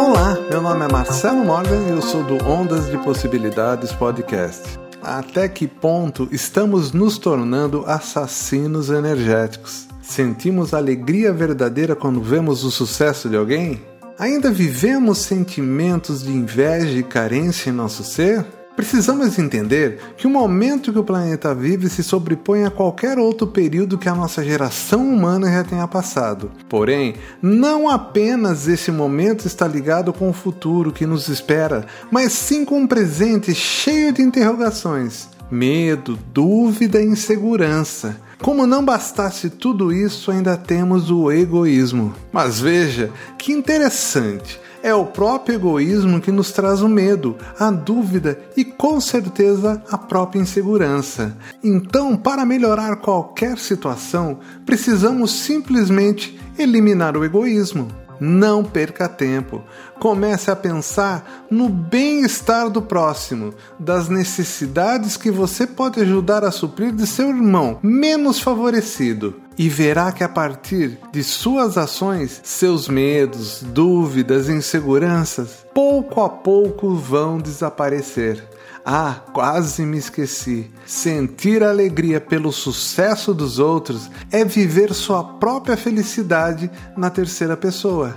Olá, meu nome é Marcelo Morgan e eu sou do Ondas de Possibilidades Podcast. Até que ponto estamos nos tornando assassinos energéticos? Sentimos alegria verdadeira quando vemos o sucesso de alguém? Ainda vivemos sentimentos de inveja e carência em nosso ser? Precisamos entender que o momento que o planeta vive se sobrepõe a qualquer outro período que a nossa geração humana já tenha passado. Porém, não apenas esse momento está ligado com o futuro que nos espera, mas sim com um presente cheio de interrogações, medo, dúvida e insegurança. Como não bastasse tudo isso, ainda temos o egoísmo. Mas veja que interessante. É o próprio egoísmo que nos traz o medo, a dúvida e, com certeza, a própria insegurança. Então, para melhorar qualquer situação, precisamos simplesmente eliminar o egoísmo. Não perca tempo. Comece a pensar no bem-estar do próximo, das necessidades que você pode ajudar a suprir de seu irmão menos favorecido. E verá que a partir de suas ações, seus medos, dúvidas, inseguranças, pouco a pouco vão desaparecer. Ah, quase me esqueci. Sentir alegria pelo sucesso dos outros é viver sua própria felicidade na terceira pessoa.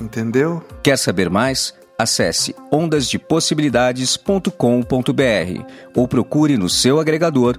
Entendeu? Quer saber mais? Acesse ondasdepossibilidades.com.br ou procure no seu agregador